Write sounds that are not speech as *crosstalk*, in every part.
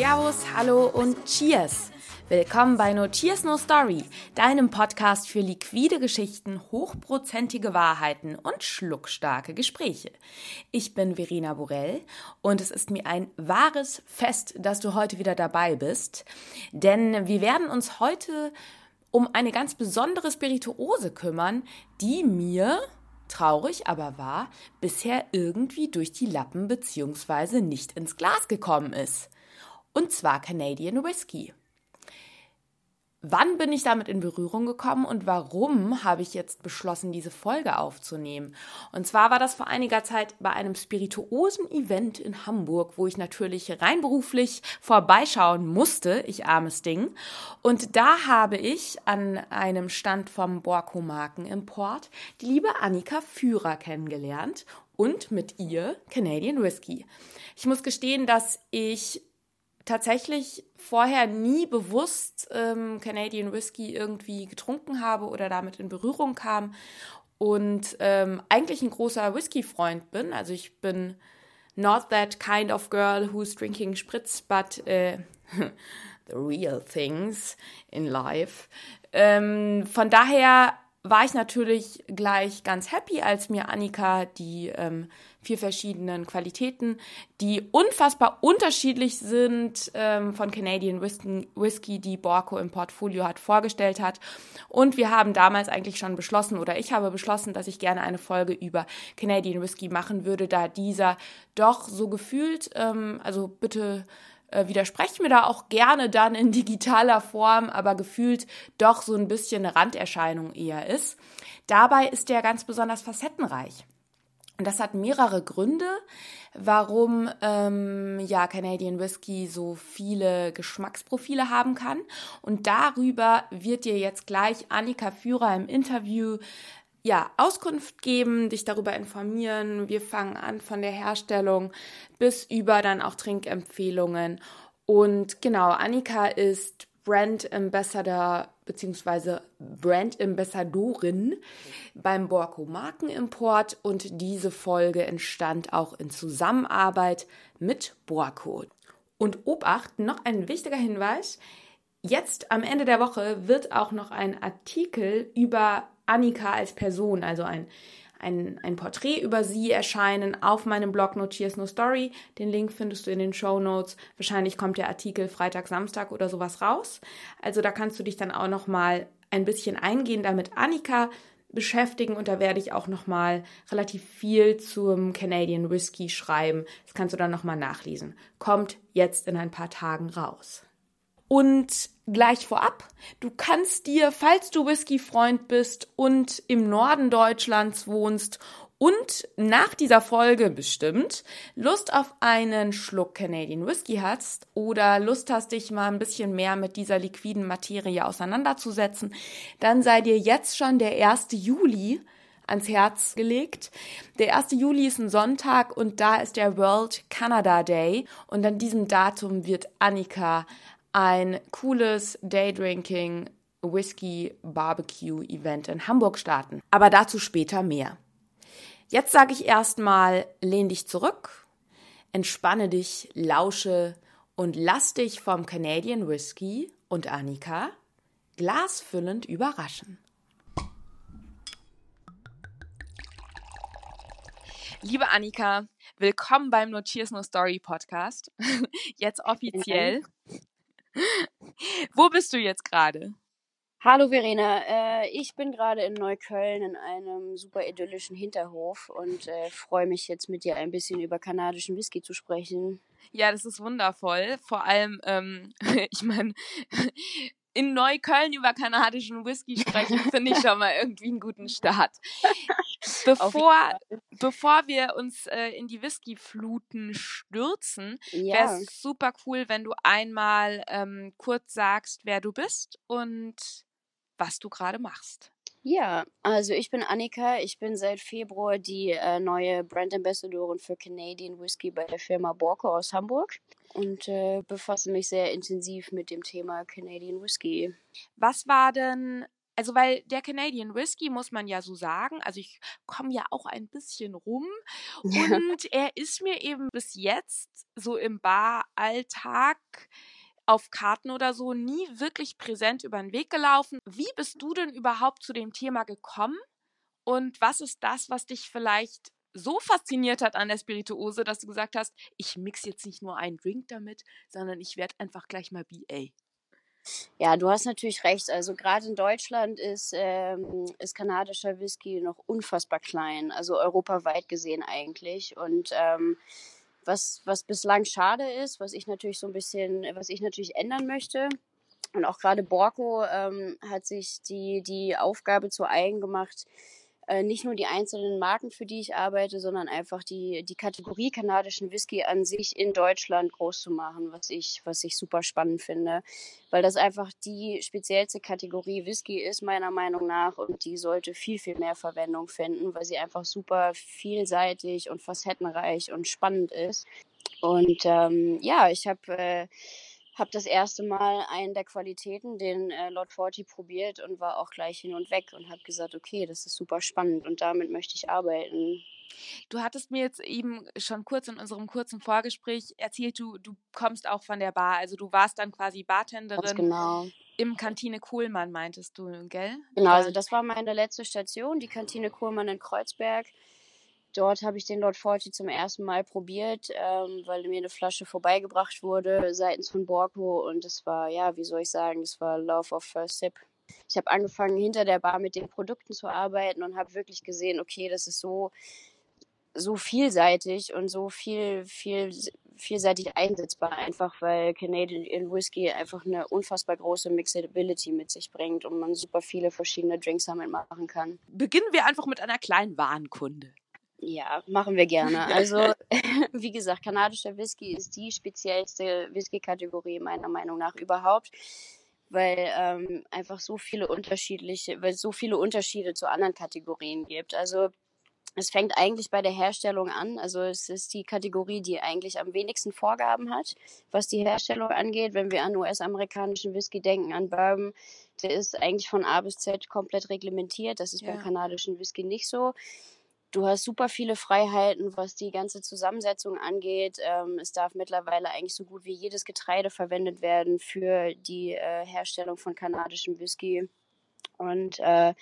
Servus, Hallo und Cheers! Willkommen bei No Cheers No Story, deinem Podcast für liquide Geschichten, hochprozentige Wahrheiten und schluckstarke Gespräche. Ich bin Verena Borell und es ist mir ein wahres Fest, dass du heute wieder dabei bist, denn wir werden uns heute um eine ganz besondere Spirituose kümmern, die mir traurig aber wahr, bisher irgendwie durch die Lappen bzw. nicht ins Glas gekommen ist. Und zwar Canadian Whisky. Wann bin ich damit in Berührung gekommen und warum habe ich jetzt beschlossen, diese Folge aufzunehmen? Und zwar war das vor einiger Zeit bei einem spirituosen Event in Hamburg, wo ich natürlich rein beruflich vorbeischauen musste, ich armes Ding. Und da habe ich an einem Stand vom Borco Markenimport die liebe Annika Führer kennengelernt und mit ihr Canadian Whisky. Ich muss gestehen, dass ich tatsächlich vorher nie bewusst ähm, Canadian Whisky irgendwie getrunken habe oder damit in Berührung kam und ähm, eigentlich ein großer Whisky-Freund bin. Also ich bin not that kind of girl who's drinking Spritz, but uh, *laughs* the real things in life. Ähm, von daher war ich natürlich gleich ganz happy, als mir Annika die ähm, vier verschiedenen Qualitäten, die unfassbar unterschiedlich sind, ähm, von Canadian Whisky, die Borco im Portfolio hat, vorgestellt hat. Und wir haben damals eigentlich schon beschlossen, oder ich habe beschlossen, dass ich gerne eine Folge über Canadian Whisky machen würde, da dieser doch so gefühlt, ähm, also bitte äh, widersprecht mir da auch gerne dann in digitaler Form, aber gefühlt doch so ein bisschen eine Randerscheinung eher ist. Dabei ist der ganz besonders facettenreich. Und das hat mehrere Gründe, warum ähm, ja Canadian Whisky so viele Geschmacksprofile haben kann. Und darüber wird dir jetzt gleich Annika Führer im Interview ja, Auskunft geben, dich darüber informieren. Wir fangen an von der Herstellung bis über dann auch Trinkempfehlungen. Und genau, Annika ist Brand Ambassador bzw. Brand Ambassadorin beim Borco Markenimport und diese Folge entstand auch in Zusammenarbeit mit Borco. Und Obacht, noch ein wichtiger Hinweis. Jetzt am Ende der Woche wird auch noch ein Artikel über Annika als Person, also ein, ein, ein Porträt über sie erscheinen auf meinem Blog No Cheers No Story. Den Link findest du in den Show Notes. Wahrscheinlich kommt der Artikel Freitag, Samstag oder sowas raus. Also da kannst du dich dann auch noch mal ein bisschen eingehender mit Annika beschäftigen und da werde ich auch noch mal relativ viel zum Canadian Whisky schreiben. Das kannst du dann noch mal nachlesen. Kommt jetzt in ein paar Tagen raus. Und gleich vorab, du kannst dir, falls du Whisky-Freund bist und im Norden Deutschlands wohnst und nach dieser Folge bestimmt Lust auf einen Schluck Canadian Whisky hast oder Lust hast, dich mal ein bisschen mehr mit dieser liquiden Materie auseinanderzusetzen, dann sei dir jetzt schon der 1. Juli ans Herz gelegt. Der 1. Juli ist ein Sonntag und da ist der World Canada Day und an diesem Datum wird Annika ein cooles Daydrinking Whisky Barbecue Event in Hamburg starten. Aber dazu später mehr. Jetzt sage ich erstmal, lehn dich zurück, entspanne dich, lausche und lass dich vom Canadian Whisky und Annika glasfüllend überraschen. Liebe Annika, willkommen beim No Cheers No Story Podcast. *laughs* Jetzt offiziell. Wo bist du jetzt gerade? Hallo Verena, äh, ich bin gerade in Neukölln in einem super idyllischen Hinterhof und äh, freue mich jetzt mit dir ein bisschen über kanadischen Whisky zu sprechen. Ja, das ist wundervoll. Vor allem, ähm, *laughs* ich meine, *laughs* in Neukölln über kanadischen Whisky sprechen, finde ich *laughs* schon mal irgendwie einen guten Start. Bevor, bevor wir uns äh, in die Whiskyfluten stürzen, ja. wäre es super cool, wenn du einmal ähm, kurz sagst, wer du bist und was du gerade machst. Ja, also ich bin Annika. Ich bin seit Februar die äh, neue Brand Ambassadorin für Canadian Whisky bei der Firma Borco aus Hamburg und äh, befasse mich sehr intensiv mit dem Thema Canadian Whisky. Was war denn also weil der Canadian Whisky muss man ja so sagen, also ich komme ja auch ein bisschen rum ja. *laughs* und er ist mir eben bis jetzt so im Baralltag auf Karten oder so nie wirklich präsent über den Weg gelaufen. Wie bist du denn überhaupt zu dem Thema gekommen? Und was ist das, was dich vielleicht so fasziniert hat an der Spirituose, dass du gesagt hast, ich mix jetzt nicht nur einen Drink damit, sondern ich werde einfach gleich mal BA? Ja, du hast natürlich recht. Also gerade in Deutschland ist, ähm, ist kanadischer Whisky noch unfassbar klein, also europaweit gesehen eigentlich. Und ähm, was, was bislang schade ist, was ich natürlich so ein bisschen, was ich natürlich ändern möchte. Und auch gerade Borco ähm, hat sich die, die Aufgabe zu eigen gemacht, äh, nicht nur die einzelnen Marken, für die ich arbeite, sondern einfach die, die Kategorie kanadischen Whisky an sich in Deutschland groß zu machen, was ich, was ich super spannend finde. Weil das einfach die speziellste Kategorie Whisky ist, meiner Meinung nach. Und die sollte viel, viel mehr Verwendung finden, weil sie einfach super vielseitig und facettenreich und spannend ist. Und ähm, ja, ich habe äh, habe das erste Mal einen der Qualitäten, den äh, Lord Forty, probiert und war auch gleich hin und weg und habe gesagt, okay, das ist super spannend und damit möchte ich arbeiten. Du hattest mir jetzt eben schon kurz in unserem kurzen Vorgespräch erzählt, du, du kommst auch von der Bar, also du warst dann quasi Bartenderin. Ganz genau. Im Kantine Kohlmann meintest du, gell? Genau, also das war meine letzte Station, die Kantine Kohlmann in Kreuzberg. Dort habe ich den Lord Forty zum ersten Mal probiert, ähm, weil mir eine Flasche vorbeigebracht wurde seitens von Borco und es war, ja, wie soll ich sagen, es war Love of First Sip. Ich habe angefangen, hinter der Bar mit den Produkten zu arbeiten und habe wirklich gesehen, okay, das ist so, so vielseitig und so viel, viel, vielseitig einsetzbar, einfach weil Canadian Whisky einfach eine unfassbar große Mixability mit sich bringt und man super viele verschiedene Drinks damit machen kann. Beginnen wir einfach mit einer kleinen Warenkunde. Ja, machen wir gerne. *laughs* Also, *laughs* wie gesagt, kanadischer Whisky ist die speziellste Whisky-Kategorie meiner Meinung nach überhaupt, weil ähm, einfach so viele unterschiedliche, weil es so viele Unterschiede zu anderen Kategorien gibt. Also es fängt eigentlich bei der Herstellung an. Also es ist die Kategorie, die eigentlich am wenigsten Vorgaben hat, was die Herstellung angeht. Wenn wir an US-amerikanischen Whisky denken, an Bourbon, der ist eigentlich von A bis Z komplett reglementiert. Das ist ja. beim kanadischen Whisky nicht so. Du hast super viele Freiheiten, was die ganze Zusammensetzung angeht. Ähm, es darf mittlerweile eigentlich so gut wie jedes Getreide verwendet werden für die äh, Herstellung von kanadischem Whisky. Und äh,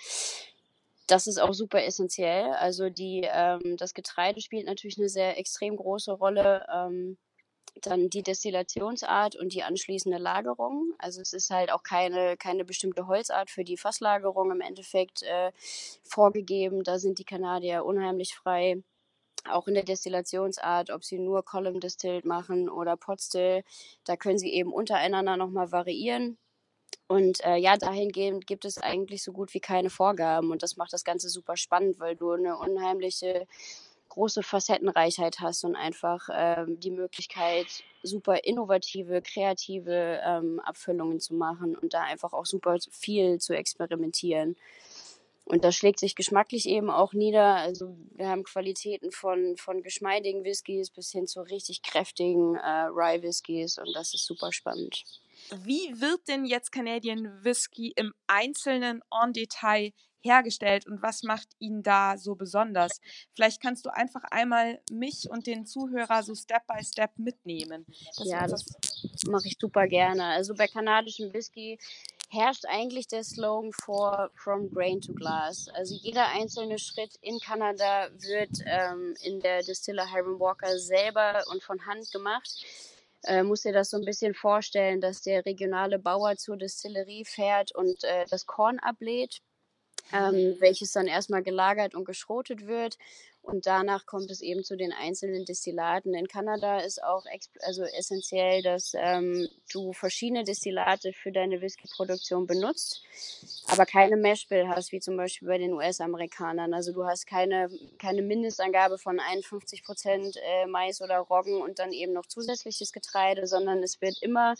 das ist auch super essentiell. Also die, ähm, das Getreide spielt natürlich eine sehr extrem große Rolle. Ähm, dann die Destillationsart und die anschließende Lagerung. Also es ist halt auch keine, keine bestimmte Holzart für die Fasslagerung im Endeffekt äh, vorgegeben. Da sind die Kanadier unheimlich frei. Auch in der Destillationsart, ob sie nur Column Distilled machen oder Pot Still, da können sie eben untereinander nochmal variieren. Und äh, ja, dahingehend gibt es eigentlich so gut wie keine Vorgaben und das macht das Ganze super spannend, weil du eine unheimliche große Facettenreichheit hast und einfach ähm, die Möglichkeit, super innovative, kreative ähm, Abfüllungen zu machen und da einfach auch super viel zu experimentieren. Und das schlägt sich geschmacklich eben auch nieder. Also wir haben Qualitäten von, von geschmeidigen Whiskys bis hin zu richtig kräftigen äh, Rye Whiskys und das ist super spannend. Wie wird denn jetzt Canadian Whisky im Einzelnen en Detail hergestellt und was macht ihn da so besonders? Vielleicht kannst du einfach einmal mich und den Zuhörer so Step by Step mitnehmen. Das ja, das mache ich super gerne. Also bei kanadischem Whisky herrscht eigentlich der Slogan vor From Grain to Glass. Also jeder einzelne Schritt in Kanada wird ähm, in der Distiller Hiram Walker selber und von Hand gemacht. Äh, muss dir das so ein bisschen vorstellen, dass der regionale Bauer zur Distillerie fährt und äh, das Korn ablädt ähm, welches dann erstmal gelagert und geschrotet wird. Und danach kommt es eben zu den einzelnen Destillaten. In Kanada ist auch also essentiell, dass ähm, du verschiedene Destillate für deine Whisky-Produktion benutzt, aber keine Meshbill hast, wie zum Beispiel bei den US-Amerikanern. Also du hast keine, keine Mindestangabe von 51 Prozent äh, Mais oder Roggen und dann eben noch zusätzliches Getreide, sondern es wird immer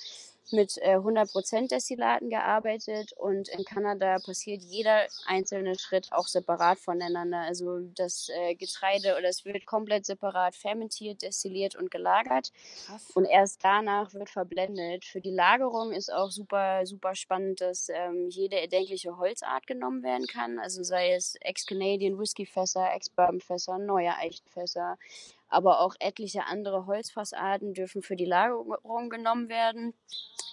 mit äh, 100% Destillaten gearbeitet und in Kanada passiert jeder einzelne Schritt auch separat voneinander. Also das äh, Getreide oder es wird komplett separat fermentiert, destilliert und gelagert Krass. und erst danach wird verblendet. Für die Lagerung ist auch super, super spannend, dass ähm, jede erdenkliche Holzart genommen werden kann. Also sei es Ex-Canadian Whisky-Fässer, Ex-Bourbon-Fässer, neue Eichenfässer, aber auch etliche andere Holzfassarten dürfen für die Lagerung genommen werden,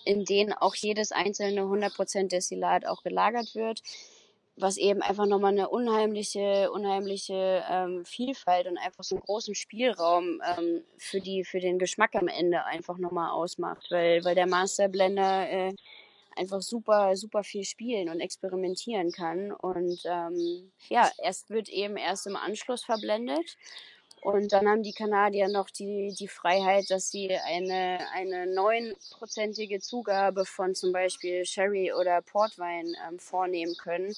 in denen auch jedes einzelne 100% Destillat auch gelagert wird, was eben einfach nochmal eine unheimliche, unheimliche ähm, Vielfalt und einfach so einen großen Spielraum ähm, für, die, für den Geschmack am Ende einfach nochmal ausmacht, weil, weil der Masterblender äh, einfach super, super viel spielen und experimentieren kann. Und ähm, ja, erst wird eben erst im Anschluss verblendet und dann haben die Kanadier noch die, die Freiheit, dass sie eine, eine neunprozentige Zugabe von zum Beispiel Sherry oder Portwein ähm, vornehmen können,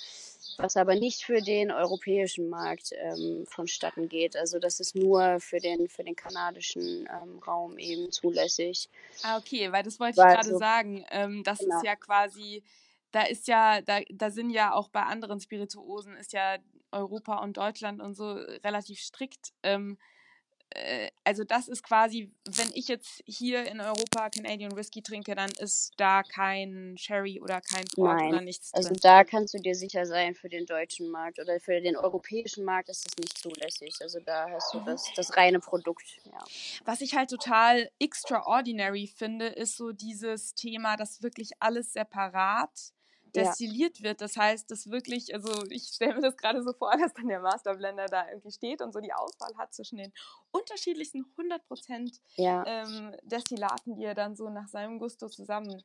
was aber nicht für den europäischen Markt ähm, vonstatten geht. Also das ist nur für den, für den kanadischen ähm, Raum eben zulässig. Ah, okay, weil das wollte ich gerade so, sagen. Ähm, das genau. ist ja quasi da ist ja, da, da sind ja auch bei anderen Spirituosen ist ja Europa und Deutschland und so relativ strikt. Ähm, äh, also das ist quasi, wenn ich jetzt hier in Europa Canadian Whisky trinke, dann ist da kein Sherry oder kein Port Nein. oder nichts also drin. Also da kannst du dir sicher sein, für den deutschen Markt oder für den europäischen Markt ist das nicht zulässig. Also da hast du mhm. das, das reine Produkt. Ja. Was ich halt total extraordinary finde, ist so dieses Thema, dass wirklich alles separat destilliert ja. wird. Das heißt, dass wirklich, also ich stelle mir das gerade so vor, *laughs* dass dann der Masterblender da irgendwie steht und so die Auswahl hat zwischen den unterschiedlichsten 100% ja. ähm, Destillaten, die er dann so nach seinem Gusto zusammen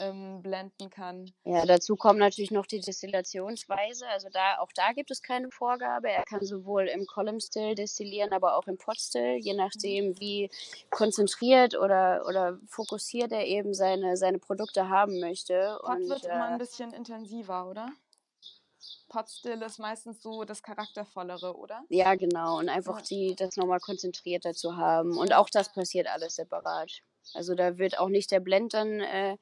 ähm, blenden kann. Ja, dazu kommt natürlich noch die Destillationsweise. Also da, auch da gibt es keine Vorgabe. Er kann sowohl im Column Still destillieren, aber auch im Pot Still, je nachdem, wie konzentriert oder, oder fokussiert er eben seine, seine Produkte haben möchte. Pot Und, wird äh, immer ein bisschen intensiver, oder? Pot Still ist meistens so das Charaktervollere, oder? Ja, genau. Und einfach die, das nochmal konzentrierter zu haben. Und auch das passiert alles separat. Also da wird auch nicht der Blend dann äh,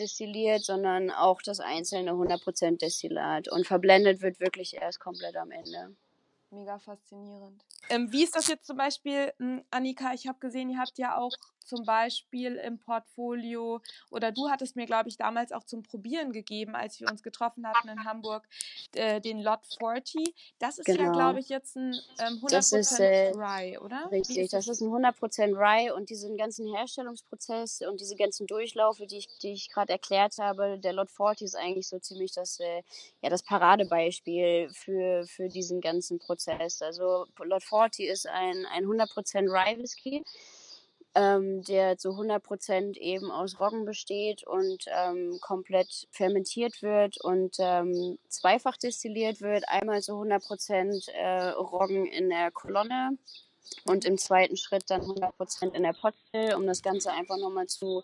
destilliert, sondern auch das einzelne 100% Destillat. Und verblendet wird wirklich erst komplett am Ende. Mega faszinierend. Ähm, wie ist das jetzt zum Beispiel, hm, Annika? Ich habe gesehen, ihr habt ja auch zum Beispiel im Portfolio oder du hattest mir, glaube ich, damals auch zum Probieren gegeben, als wir uns getroffen hatten in Hamburg, äh, den Lot 40. Das ist genau. ja, glaube ich, jetzt ein ähm, 100% das ist, äh, Rye, oder? Richtig, ist das? das ist ein 100% Rye und diesen ganzen Herstellungsprozess und diese ganzen Durchlaufe, die ich, die ich gerade erklärt habe, der Lot 40 ist eigentlich so ziemlich das, äh, ja, das Paradebeispiel für, für diesen ganzen Prozess. Also Lot 40 ist ein, ein 100% Rye Whisky ähm, der zu 100% eben aus Roggen besteht und ähm, komplett fermentiert wird und ähm, zweifach destilliert wird. Einmal zu 100% äh, Roggen in der Kolonne und im zweiten Schritt dann 100% in der Potstill, um das Ganze einfach nochmal zu,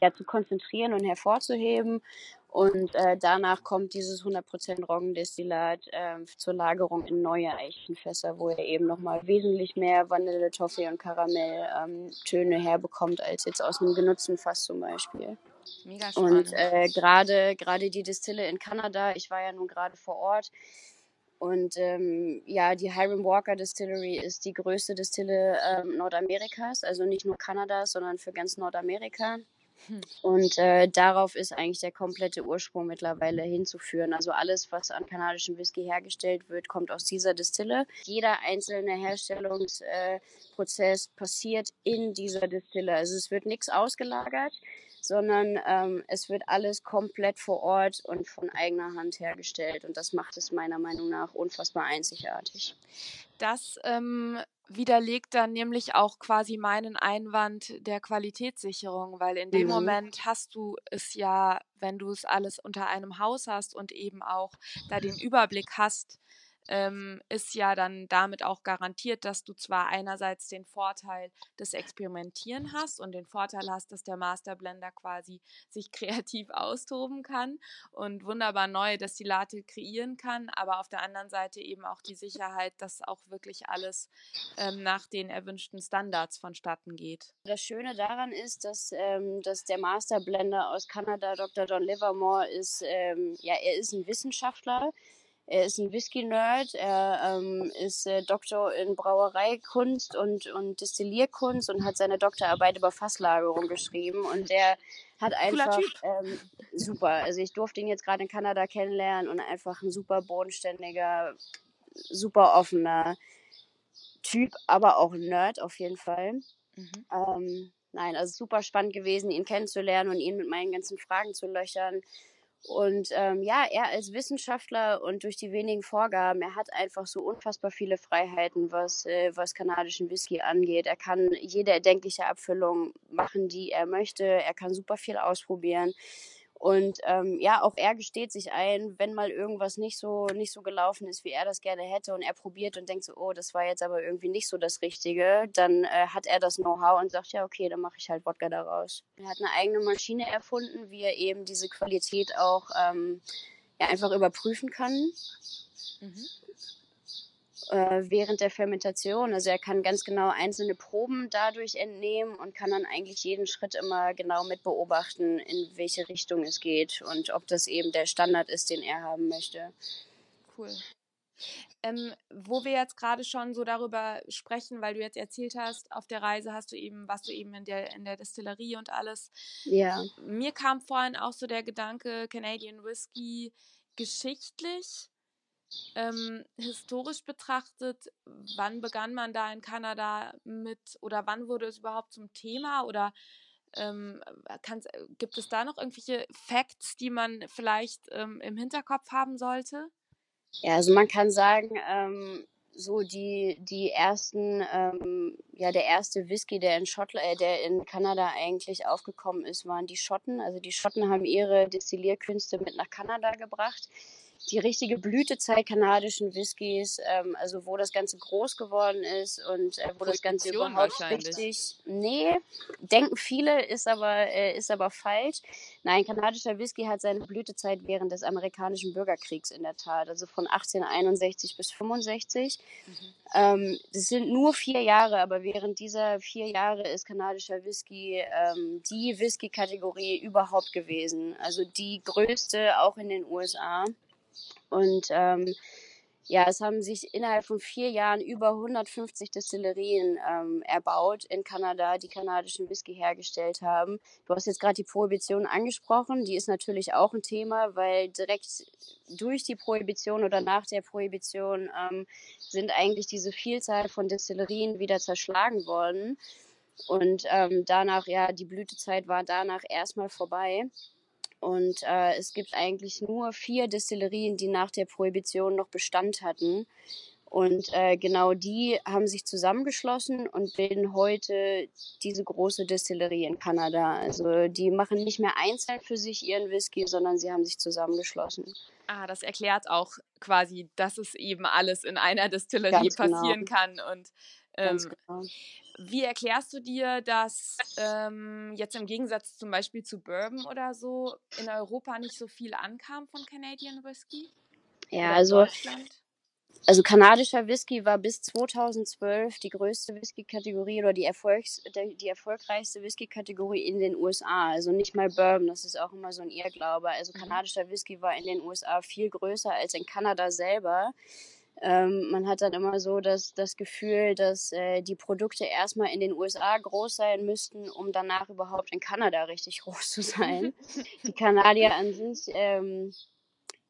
ja, zu konzentrieren und hervorzuheben. Und äh, danach kommt dieses 100% Roggendestillat äh, zur Lagerung in neue Eichenfässer, wo er eben nochmal wesentlich mehr Vanille, Toffee und Karamell ähm, herbekommt, als jetzt aus einem genutzten Fass zum Beispiel. Mega spannend. Und äh, gerade gerade die Distille in Kanada, ich war ja nun gerade vor Ort, und ähm, ja, die Hiram Walker Distillery ist die größte Distille ähm, Nordamerikas, also nicht nur Kanadas, sondern für ganz Nordamerika. Und äh, darauf ist eigentlich der komplette Ursprung mittlerweile hinzuführen. Also alles, was an kanadischem Whisky hergestellt wird, kommt aus dieser Distille. Jeder einzelne Herstellungsprozess äh, passiert in dieser Distille. Also es wird nichts ausgelagert, sondern ähm, es wird alles komplett vor Ort und von eigener Hand hergestellt. Und das macht es meiner Meinung nach unfassbar einzigartig. Das ähm, widerlegt dann nämlich auch quasi meinen Einwand der Qualitätssicherung, weil in dem mhm. Moment hast du es ja, wenn du es alles unter einem Haus hast und eben auch da den Überblick hast, ähm, ist ja dann damit auch garantiert, dass du zwar einerseits den Vorteil des Experimentieren hast und den Vorteil hast, dass der Masterblender quasi sich *laughs* kreativ austoben kann und wunderbar neue Destillate kreieren kann, aber auf der anderen Seite eben auch die Sicherheit, dass auch wirklich alles ähm, nach den erwünschten Standards vonstatten geht. Das Schöne daran ist, dass, ähm, dass der Masterblender aus Kanada, Dr. John Livermore, ist, ähm, ja, er ist ein Wissenschaftler, er ist ein Whisky-Nerd, er ähm, ist äh, Doktor in Brauereikunst und, und Destillierkunst und hat seine Doktorarbeit über Fasslagerung geschrieben. Und der hat einfach ähm, super. Also ich durfte ihn jetzt gerade in Kanada kennenlernen und einfach ein super bodenständiger, super offener Typ, aber auch Nerd auf jeden Fall. Mhm. Ähm, nein, also super spannend gewesen, ihn kennenzulernen und ihn mit meinen ganzen Fragen zu löchern. Und ähm, ja, er als Wissenschaftler und durch die wenigen Vorgaben, er hat einfach so unfassbar viele Freiheiten, was, äh, was kanadischen Whisky angeht. Er kann jede erdenkliche Abfüllung machen, die er möchte. Er kann super viel ausprobieren. Und ähm, ja, auch er gesteht sich ein, wenn mal irgendwas nicht so nicht so gelaufen ist, wie er das gerne hätte, und er probiert und denkt so, oh, das war jetzt aber irgendwie nicht so das Richtige, dann äh, hat er das Know-how und sagt, ja, okay, dann mache ich halt Wodka daraus. Er hat eine eigene Maschine erfunden, wie er eben diese Qualität auch ähm, ja, einfach überprüfen kann. Mhm äh, während der Fermentation. Also er kann ganz genau einzelne Proben dadurch entnehmen und kann dann eigentlich jeden Schritt immer genau mit beobachten, in welche Richtung es geht und ob das eben der Standard ist, den er haben möchte. Cool. Ähm, wo wir jetzt gerade schon so darüber sprechen, weil du jetzt erzählt hast, auf der Reise hast du eben, warst du eben in der, in der Destillerie und alles. Ja. Mir kam vorhin auch so der Gedanke, Canadian Whisky geschichtlich ähm, historisch betrachtet, wann begann man da in Kanada mit oder wann wurde es überhaupt zum Thema oder ähm, gibt es da noch irgendwelche Facts, die man vielleicht ähm, im Hinterkopf haben sollte? Ja, also man kann sagen, ähm, so die, die ersten, ähm, ja, der erste Whisky, der in Schottland, äh, der in Kanada eigentlich aufgekommen ist, waren die Schotten. Also die Schotten haben ihre Destillierkünste mit nach Kanada gebracht die richtige Blütezeit kanadischen Whiskys, ähm, also wo das Ganze groß geworden ist und äh, wo das Ganze überhaupt richtig. Nee, denken viele, ist aber, äh, ist aber falsch. Nein, kanadischer Whisky hat seine Blütezeit während des amerikanischen Bürgerkriegs in der Tat, also von 1861 bis 65. Mhm. Ähm, das sind nur vier Jahre, aber während dieser vier Jahre ist kanadischer Whisky ähm, die Whisky-Kategorie überhaupt gewesen. Also die größte auch in den USA. Und ähm, ja, es haben sich innerhalb von vier Jahren über 150 Destillerien ähm, erbaut in Kanada, die kanadischen Whisky hergestellt haben. Du hast jetzt gerade die Prohibition angesprochen. Die ist natürlich auch ein Thema, weil direkt durch die Prohibition oder nach der Prohibition ähm, sind eigentlich diese Vielzahl von Destillerien wieder zerschlagen worden. Und ähm, danach, ja, die Blütezeit war danach erstmal vorbei. Und äh, es gibt eigentlich nur vier Destillerien, die nach der Prohibition noch Bestand hatten. Und äh, genau die haben sich zusammengeschlossen und bilden heute diese große Destillerie in Kanada. Also die machen nicht mehr einzeln für sich ihren Whisky, sondern sie haben sich zusammengeschlossen. Ah, das erklärt auch quasi, dass es eben alles in einer Destillerie genau. passieren kann. Und ähm, genau. Wie erklärst du dir, dass ähm, jetzt im Gegensatz zum Beispiel zu Bourbon oder so in Europa nicht so viel ankam von Canadian Whisky? Ja, also, also kanadischer Whisky war bis 2012 die größte Whisky-Kategorie oder die, Erfolgs-, die erfolgreichste Whisky-Kategorie in den USA. Also nicht mal Bourbon, das ist auch immer so ein Irrglaube. Also mhm. kanadischer Whisky war in den USA viel größer als in Kanada selber. Ähm, man hat dann immer so das, das Gefühl, dass äh, die Produkte erstmal in den USA groß sein müssten, um danach überhaupt in Kanada richtig *laughs* groß zu sein. *laughs* die Kanadier an sich, ähm,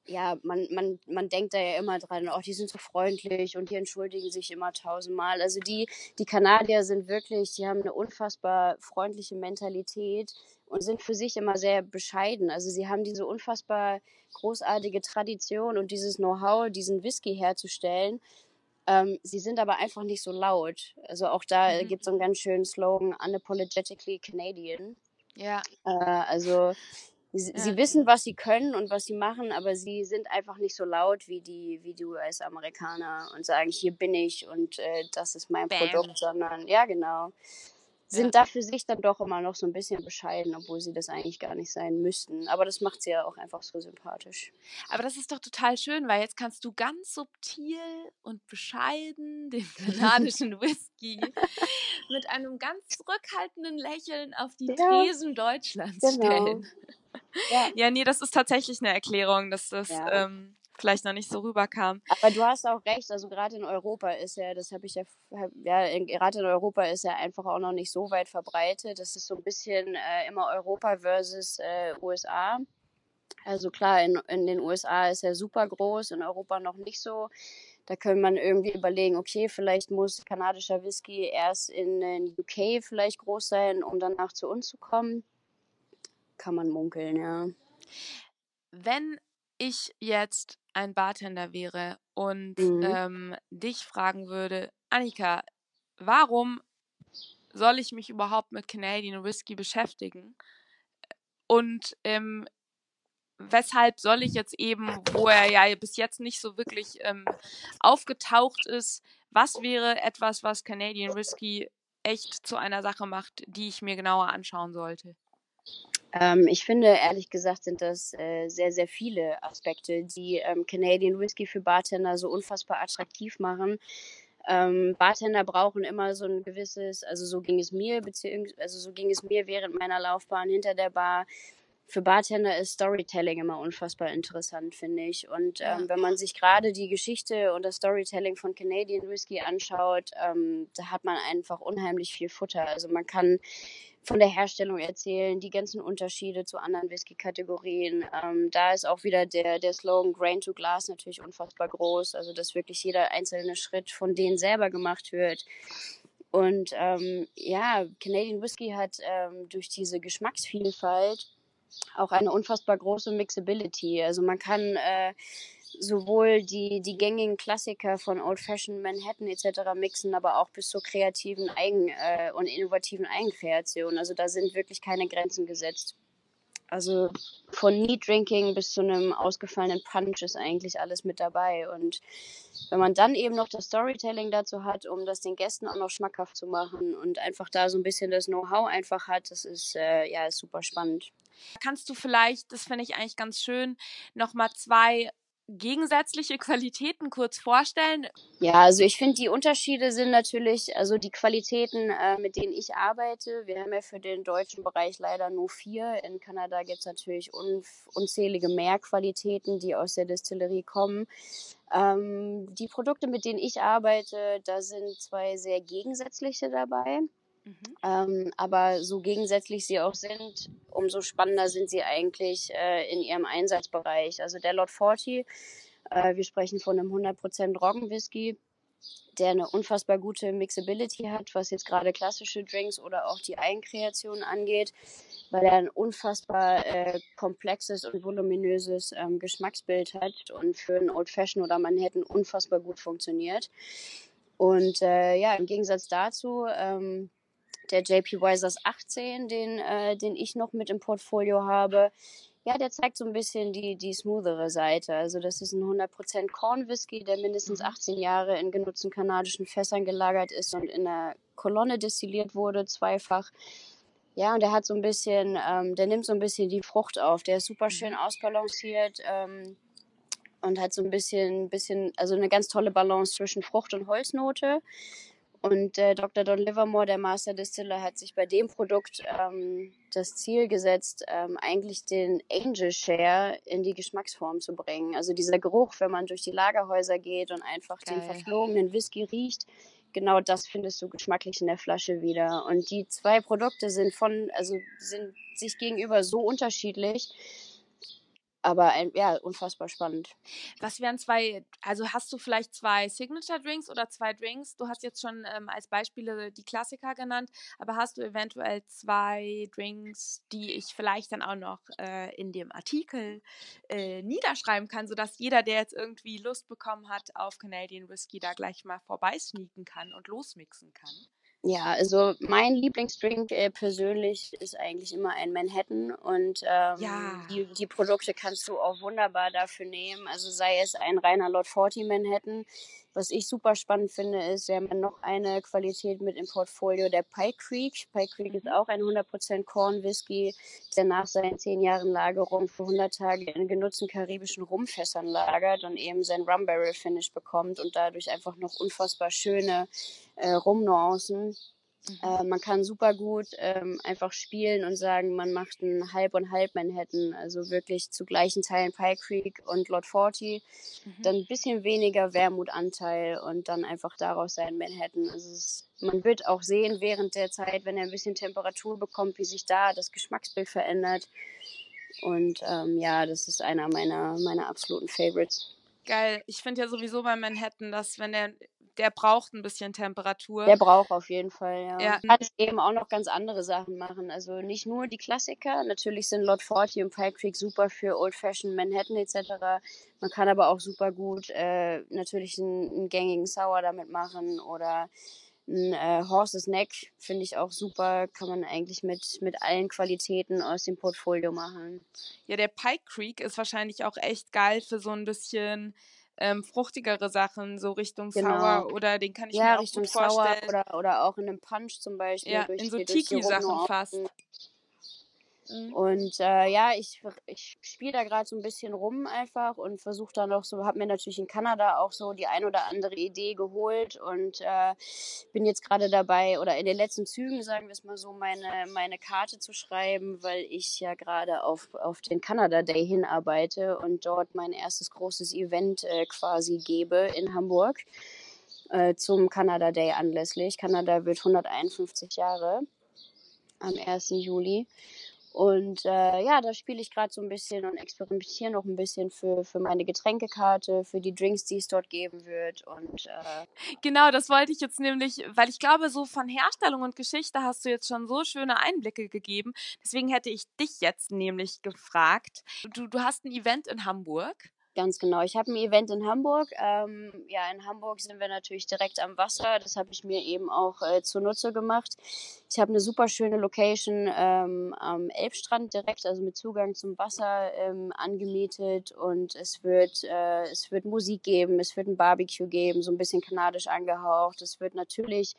ja, man, man, man denkt da ja immer dran, oh, die sind so freundlich und die entschuldigen sich immer tausendmal. Also die, die Kanadier sind wirklich, die haben eine unfassbar freundliche Mentalität und sind für sich immer sehr bescheiden. Also sie haben diese unfassbar großartige Tradition und dieses Know-how, diesen Whisky herzustellen. Ähm, sie sind aber einfach nicht so laut. Also auch da mhm. gibt es so einen ganz schönen Slogan, Unapologetically Canadian. Ja. Äh, also Sie, ja. sie, wissen, was sie können und was sie machen, aber sie sind einfach nicht so laut wie die, wie die US-Amerikaner und sagen, hier bin ich und äh, das ist mein Bam. Produkt, sondern ja, genau sind ja. da für sich dann doch immer noch so ein bisschen bescheiden, obwohl sie das eigentlich gar nicht sein müssten. Aber das macht sie ja auch einfach so sympathisch. Aber das ist doch total schön, weil jetzt kannst du ganz subtil und bescheiden *laughs* den kanadischen Whisky *laughs* mit einem ganz zurückhaltenden Lächeln auf die ja. Tresen Deutschlands genau. stellen. Ja. ja, nee, das ist tatsächlich eine Erklärung, dass das ja. ähm, vielleicht noch nicht so rüberkam. Aber du hast auch recht, also gerade in Europa ist ja, das habe ich ja, ja, gerade in Europa ist ja einfach auch noch nicht so weit verbreitet. Das ist so ein bisschen äh, immer Europa versus äh, USA. Also klar, in, in den USA ist er super groß, in Europa noch nicht so. Da könnte man irgendwie überlegen, okay, vielleicht muss kanadischer Whisky erst in den UK vielleicht groß sein, um danach zu uns zu kommen. Kann man munkeln, ja. Wenn ich jetzt ein Bartender wäre und mhm. ähm, dich fragen würde, Annika, warum soll ich mich überhaupt mit Canadian Whisky beschäftigen? Und ähm, weshalb soll ich jetzt eben, wo er ja bis jetzt nicht so wirklich ähm, aufgetaucht ist, was wäre etwas, was Canadian Whisky echt zu einer Sache macht, die ich mir genauer anschauen sollte? Ähm, ich finde, ehrlich gesagt, sind das äh, sehr, sehr viele Aspekte, die ähm, Canadian Whisky für Bartender so unfassbar attraktiv machen. Ähm, Bartender brauchen immer so ein gewisses, also so ging es mir, beziehungsweise also so ging es mir während meiner Laufbahn hinter der Bar. Für Bartender ist Storytelling immer unfassbar interessant, finde ich. Und ähm, wenn man sich gerade die Geschichte und das Storytelling von Canadian Whisky anschaut, ähm, da hat man einfach unheimlich viel Futter. Also man kann von der Herstellung erzählen, die ganzen Unterschiede zu anderen Whisky-Kategorien. Ähm, da ist auch wieder der, der Slogan Grain to Glass natürlich unfassbar groß, also dass wirklich jeder einzelne Schritt von denen selber gemacht wird. Und ähm, ja, Canadian Whisky hat ähm, durch diese Geschmacksvielfalt auch eine unfassbar große Mixability. Also man kann äh, sowohl die, die gängigen Klassiker von Old Fashioned Manhattan etc. mixen, aber auch bis zur kreativen Eigen- äh, und innovativen Eigenkreation. Also da sind wirklich keine Grenzen gesetzt. Also von Neat Drinking bis zu einem ausgefallenen Punch ist eigentlich alles mit dabei. Und wenn man dann eben noch das Storytelling dazu hat, um das den Gästen auch noch schmackhaft zu machen und einfach da so ein bisschen das Know-how einfach hat, das ist äh, ja ist super spannend. Kannst du vielleicht, das finde ich eigentlich ganz schön, nochmal zwei gegensätzliche Qualitäten kurz vorstellen? Ja, also ich finde, die Unterschiede sind natürlich, also die Qualitäten, äh, mit denen ich arbeite. Wir haben ja für den deutschen Bereich leider nur vier. In Kanada gibt es natürlich un unzählige mehr Qualitäten, die aus der Distillerie kommen. Ähm, die Produkte, mit denen ich arbeite, da sind zwei sehr gegensätzliche dabei. Mhm. Ähm, aber so gegensätzlich sie auch sind, umso spannender sind sie eigentlich äh, in ihrem Einsatzbereich. Also der Lot 40, äh, wir sprechen von einem 100% Roggenwhisky, der eine unfassbar gute Mixability hat, was jetzt gerade klassische Drinks oder auch die Eigenkreation angeht, weil er ein unfassbar äh, komplexes und voluminöses ähm, Geschmacksbild hat und für einen Old Fashion oder Manhattan unfassbar gut funktioniert. Und äh, ja, im Gegensatz dazu ähm, der JP Wisers 18, den, äh, den ich noch mit im Portfolio habe, ja, der zeigt so ein bisschen die, die smoothere Seite. Also das ist ein 100% Corn Whisky, der mindestens 18 mhm. Jahre in genutzten kanadischen Fässern gelagert ist und in der Kolonne destilliert wurde, zweifach. Ja, und der hat so ein bisschen, ähm, der nimmt so ein bisschen die Frucht auf. Der ist super schön mhm. ausbalanciert ähm, und hat so ein bisschen, bisschen, also eine ganz tolle Balance zwischen Frucht und Holznote. Und äh, Dr. Don Livermore, der Master Distiller, hat sich bei dem Produkt ähm, das Ziel gesetzt, ähm, eigentlich den Angel Share in die Geschmacksform zu bringen. Also dieser Geruch, wenn man durch die Lagerhäuser geht und einfach Geil. den verflogenen Whisky riecht, genau das findest du geschmacklich in der Flasche wieder. Und die zwei Produkte sind von, also sind sich gegenüber so unterschiedlich, aber ja, unfassbar spannend. Was wären zwei, also hast du vielleicht zwei Signature Drinks oder zwei Drinks? Du hast jetzt schon ähm, als Beispiele die Klassiker genannt, aber hast du eventuell zwei Drinks, die ich vielleicht dann auch noch äh, in dem Artikel äh, niederschreiben kann, sodass jeder, der jetzt irgendwie Lust bekommen hat auf Canadian Whisky, da gleich mal vorbeisneaken kann und losmixen kann? Ja, also mein Lieblingsdrink äh, persönlich ist eigentlich immer ein Manhattan und ähm, Ja. die, die Produkte kannst du auch wunderbar dafür nehmen. Also sei es ein reiner Lord 40 Manhattan. Was ich super spannend finde, ist, wir haben noch eine Qualität mit im Portfolio, der Pike Creek. Pike Creek ist auch ein 100% Corn Whisky, der nach seinen 10 Jahren Lagerung für 100 Tage in genutzten karibischen Rumfässern lagert und eben sein Rum Barrel Finish bekommt und dadurch einfach noch unfassbar schöne äh, Rumnuancen. Äh, man kann super gut ähm, einfach spielen und sagen, man macht ein Halb und Halb Manhattan, also wirklich zu gleichen Teilen Pike Creek und Lord 40, Mhm. dann ein bisschen weniger Wermutanteil und dann einfach daraus sein Manhattan. Also es, ist- man wird auch sehen während der Zeit, wenn er ein bisschen Temperatur bekommt, wie sich da das Geschmacksbild verändert. Und ähm, ja, das ist einer meiner, meiner absoluten Favorites. Geil. Ich finde ja sowieso bei Manhattan, dass wenn der, der braucht ein bisschen Temperatur. Der braucht auf jeden Fall, ja. Ja. Man kann eben auch noch ganz andere Sachen machen. Also nicht nur die Klassiker. Natürlich sind Lord 40 und Pike Creek super für Old Fashioned Manhattan etc. Man kann aber auch super gut äh, natürlich einen, einen gängigen Sour damit machen oder ein äh, Horse's Neck finde ich auch super. Kann man eigentlich mit, mit allen Qualitäten aus dem Portfolio machen. Ja, der Pike Creek ist wahrscheinlich auch echt geil für so ein bisschen ähm, fruchtigere Sachen, so Richtung Genau. Sour oder den kann ich Ja, mir auch Richtung gut Sour vorstellen. oder, oder auch in einem Punch zum Beispiel. Ja, in so Tiki-Sachen fast. Mhm. Und äh, ja, ich, ich spiele da gerade so ein bisschen rum einfach und versuche da noch so, habe mir natürlich in Kanada auch so die ein oder andere Idee geholt und äh, bin jetzt gerade dabei oder in den letzten Zügen, sagen wir es mal so, meine, meine Karte zu schreiben, weil ich ja gerade auf, auf den Canada Day hinarbeite und dort mein erstes großes Event äh, quasi gebe in Hamburg äh, zum Canada Day anlässlich. Kanada wird 151 Jahre am 1. Juli. Und äh, ja, da spiele ich gerade so ein bisschen und experimentiere noch ein bisschen für, für meine Getränkekarte, für die Drinks, die es dort geben wird. Und äh, Genau, das wollte ich jetzt nämlich, weil ich glaube, so von Herstellung und Geschichte hast du jetzt schon so schöne Einblicke gegeben. Deswegen hätte ich dich jetzt nämlich gefragt. Du, du hast ein Event in Hamburg. Ganz genau, ich habe ein Event in Hamburg. Ähm, ja, in Hamburg sind wir natürlich direkt am Wasser. Das habe ich mir eben auch äh, zunutze gemacht. Ich habe eine super schöne Location ähm, am Elbstrand direkt, also mit Zugang zum Wasser ähm, angemietet und es wird, äh, es wird Musik geben, es wird ein Barbecue geben, so ein bisschen kanadisch angehaucht. Es wird natürlich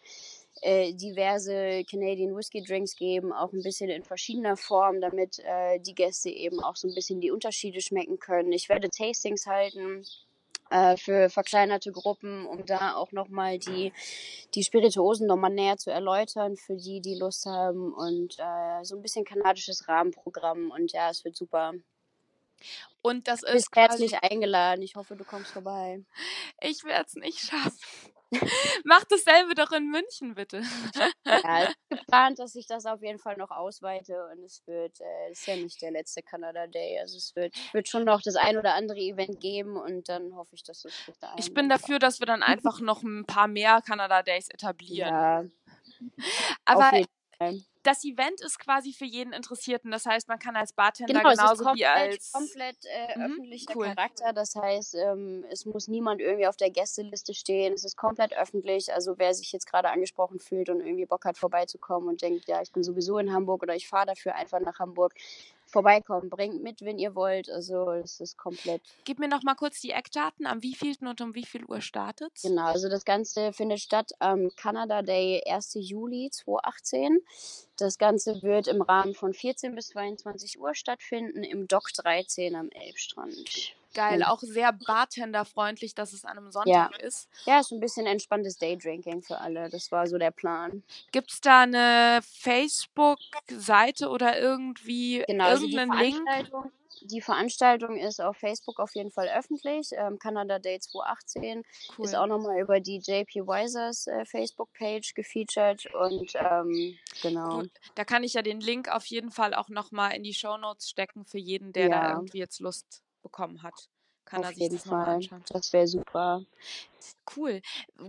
äh, diverse Canadian Whisky Drinks geben, auch ein bisschen in verschiedener Form, damit äh, die Gäste eben auch so ein bisschen die Unterschiede schmecken können. Ich werde Tastings halten äh, für verkleinerte Gruppen, um da auch nochmal die, die Spirituosen nochmal näher zu erläutern, für die, die Lust haben und äh, so ein bisschen kanadisches Rahmenprogramm und ja, es wird super. Und das Du bist ist herzlich eingeladen. Ich hoffe, du kommst vorbei. ich werde es nicht schaffen. *laughs* Mach dasselbe doch in München, bitte. Ja, es *laughs* ist geplant, dass ich das auf jeden Fall noch ausweite und es wird, äh, es ist ja nicht der letzte Canada Day, also es wird, wird schon noch das ein oder andere Event geben und dann hoffe ich, dass es dahin Ich bin dafür, dass wir dann einfach *laughs* noch ein paar mehr Canada Days etablieren. Ja, Aber. Das Event ist quasi für jeden Interessierten. Das heißt, man kann als Bartender Genau, genauso wie komplett, als. komplett äh, Mhm, öffentlicher cool. Charakter. Das heißt, ähm, es muss niemand irgendwie auf der Gästeliste stehen. Es ist komplett öffentlich. Also wer sich jetzt gerade angesprochen fühlt und irgendwie Bock hat, vorbeizukommen und denkt, ja, ich bin sowieso in Hamburg oder ich fahre dafür einfach nach Hamburg, vorbeikommen. Bringt mit, wenn ihr wollt. Also es ist komplett Gib mir noch mal kurz die Eckdaten. Am wievielten und um wie viel Uhr startet's? Genau, also das Ganze findet statt am Canada Day 1. Juli 2018. Das Ganze wird im Rahmen von 14 bis 22 Uhr stattfinden im Dock 13 am Elbstrand. Geil, Ja. auch sehr bartenderfreundlich, dass es an einem Sonntag ist. Ja, ist ein bisschen entspanntes Daydrinking für alle. Das war so der Plan. Gibt's da eine Facebook-Seite oder irgendwie Genau, also die irgendeinen Link? Veranstaltung, die Veranstaltung ist auf Facebook auf jeden Fall öffentlich. Ähm, Canada Day 2018 Cool. ist auch nochmal über die JP Wisers äh, Facebook-Page gefeatured und ähm, genau. Da kann ich ja den Link auf jeden Fall auch noch mal in die Shownotes stecken für jeden, der da Ja. irgendwie jetzt Lust bekommen hat. Kann er Auf sich jeden das noch mal Fall. anschauen. Das wäre super. Cool.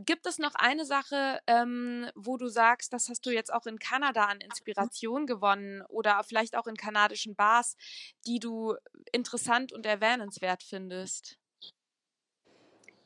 Gibt es noch eine Sache, ähm, wo du sagst, das hast du jetzt auch in Kanada an Inspiration gewonnen oder vielleicht auch in kanadischen Bars, die du interessant und erwähnenswert findest?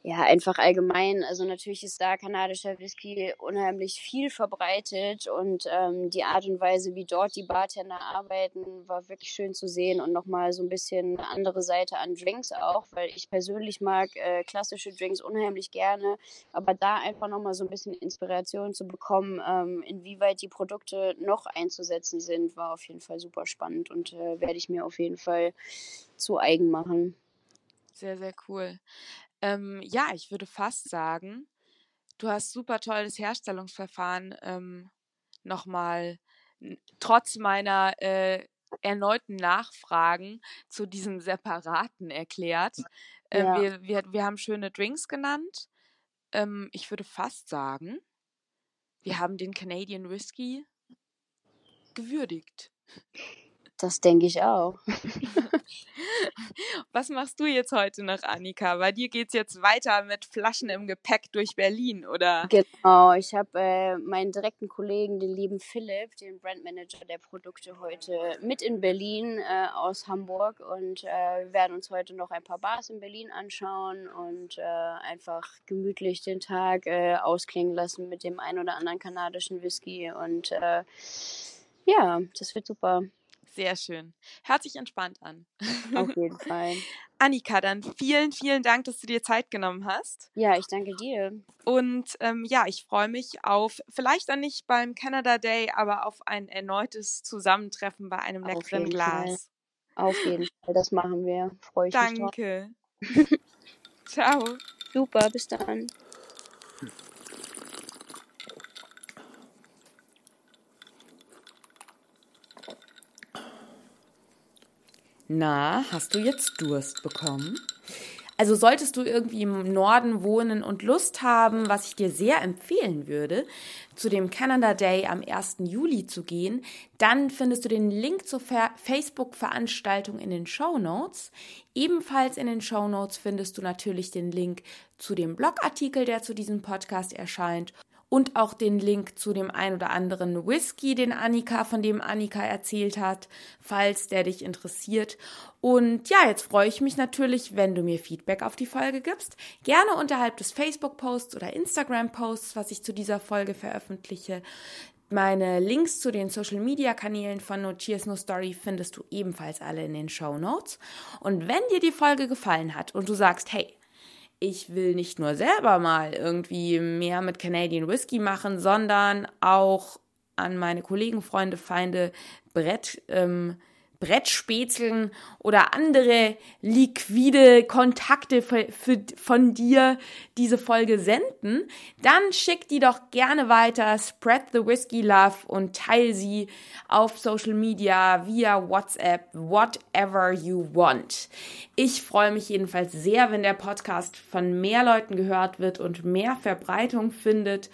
Ja, einfach allgemein. Also natürlich ist da kanadischer Whisky unheimlich viel verbreitet und ähm, die Art und Weise, wie dort die Bartender arbeiten, war wirklich schön zu sehen und nochmal so ein bisschen eine andere Seite an Drinks auch, weil ich persönlich mag äh, klassische Drinks unheimlich gerne, aber da einfach nochmal so ein bisschen Inspiration zu bekommen, ähm, inwieweit die Produkte noch einzusetzen sind, war auf jeden Fall super spannend und äh, werde ich mir auf jeden Fall zu eigen machen. Sehr, sehr cool. Ähm, ja, ich würde fast sagen, du hast super tolles Herstellungsverfahren ähm, nochmal trotz meiner äh, erneuten Nachfragen zu diesem Separaten erklärt. Äh, ja. wir, wir, wir haben schöne Drinks genannt. Ähm, ich würde fast sagen, wir haben den Canadian Whisky gewürdigt. Das denke ich auch. *laughs* Was machst du jetzt heute noch, Annika? Bei dir geht es jetzt weiter mit Flaschen im Gepäck durch Berlin, oder? Genau, ich habe äh, meinen direkten Kollegen, den lieben Philipp, den Brandmanager der Produkte, heute mit in Berlin äh, aus Hamburg und äh, wir werden uns heute noch ein paar Bars in Berlin anschauen und äh, einfach gemütlich den Tag äh, ausklingen lassen mit dem ein oder anderen kanadischen Whisky und äh, ja, das wird super. Sehr schön. Hört sich entspannt an. Auf *laughs* jeden Fall. Annika, dann vielen, vielen Dank, dass du dir Zeit genommen hast. Ja, ich danke dir. Und ähm, ja, ich freue mich auf, vielleicht dann nicht beim Canada Day, aber auf ein erneutes Zusammentreffen bei einem leckeren Glas. Fall. Auf jeden Fall, das machen wir. Freue ich danke. mich *laughs* Danke. Ciao. Super, bis dann. Na, hast du jetzt Durst bekommen? Also solltest du irgendwie im Norden wohnen und Lust haben, was ich dir sehr empfehlen würde, zu dem Canada Day am 1. Juli zu gehen, dann findest du den Link zur Facebook-Veranstaltung in den Show Notes. Ebenfalls in den Show Notes findest du natürlich den Link zu dem Blogartikel, der zu diesem Podcast erscheint und auch den Link zu dem ein oder anderen Whisky, den Annika, von dem Annika erzählt hat, falls der dich interessiert. Und ja, jetzt freue ich mich natürlich, wenn du mir Feedback auf die Folge gibst. Gerne unterhalb des Facebook-Posts oder Instagram-Posts, was ich zu dieser Folge veröffentliche. Meine Links zu den Social Media Kanälen von No Cheers No Story findest du ebenfalls alle in den Show Notes. Und wenn dir die Folge gefallen hat und du sagst, hey, ich will nicht nur selber mal irgendwie mehr mit Canadian Whisky machen, sondern auch an meine Kollegen, Freunde, Feinde Brett ähm, Brettspätzeln oder andere liquide Kontakte für, für, von dir diese Folge senden, dann schick die doch gerne weiter, spread the whiskey love und teile sie auf Social Media, via WhatsApp, whatever you want. Ich freue mich jedenfalls sehr, wenn der Podcast von mehr Leuten gehört wird und mehr Verbreitung findet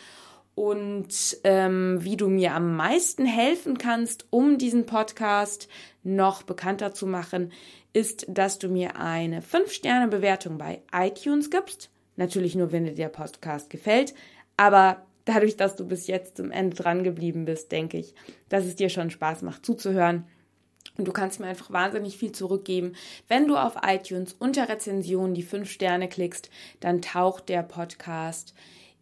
und ähm, wie du mir am meisten helfen kannst, um diesen Podcast noch bekannter zu machen, ist, dass du mir eine 5-Sterne-Bewertung bei iTunes gibst. Natürlich nur, wenn dir der Podcast gefällt. Aber dadurch, dass du bis jetzt zum Ende dran geblieben bist, denke ich, dass es dir schon Spaß macht zuzuhören. Und du kannst mir einfach wahnsinnig viel zurückgeben. Wenn du auf iTunes unter Rezensionen die 5 Sterne klickst, dann taucht der Podcast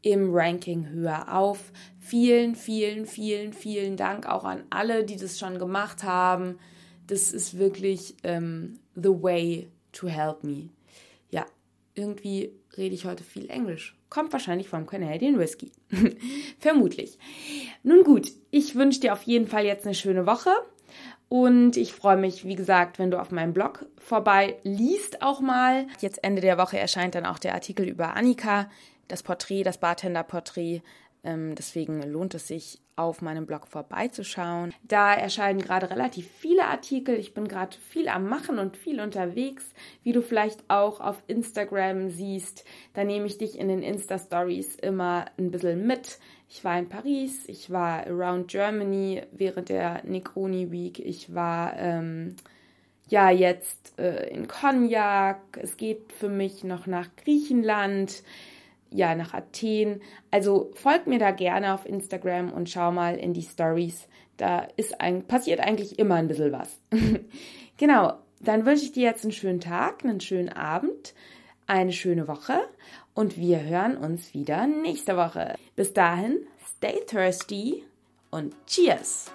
im Ranking höher auf. Vielen, vielen, vielen, vielen Dank auch an alle, die das schon gemacht haben. Das ist wirklich ähm, the way to help me. Ja, irgendwie rede ich heute viel Englisch. Kommt wahrscheinlich vom Canadian Whisky. *laughs* Vermutlich. Nun gut, ich wünsche dir auf jeden Fall jetzt eine schöne Woche. Und ich freue mich, wie gesagt, wenn du auf meinem Blog vorbei liest auch mal. Jetzt Ende der Woche erscheint dann auch der Artikel über Annika das Porträt, das Bartender-Porträt. Ähm, deswegen lohnt es sich, auf meinem Blog vorbeizuschauen. Da erscheinen gerade relativ viele Artikel. Ich bin gerade viel am Machen und viel unterwegs, wie du vielleicht auch auf Instagram siehst. Da nehme ich dich in den Insta-Stories immer ein bisschen mit. Ich war in Paris, ich war around Germany während der Necroni Week, ich war ähm, ja jetzt äh, in Cognac, es geht für mich noch nach Griechenland ja, nach Athen. Also folgt mir da gerne auf Instagram und schau mal in die Stories. Da ist ein, passiert eigentlich immer ein bisschen was. *laughs* genau, dann wünsche ich dir jetzt einen schönen Tag, einen schönen Abend, eine schöne Woche und wir hören uns wieder nächste Woche. Bis dahin, stay thirsty und cheers!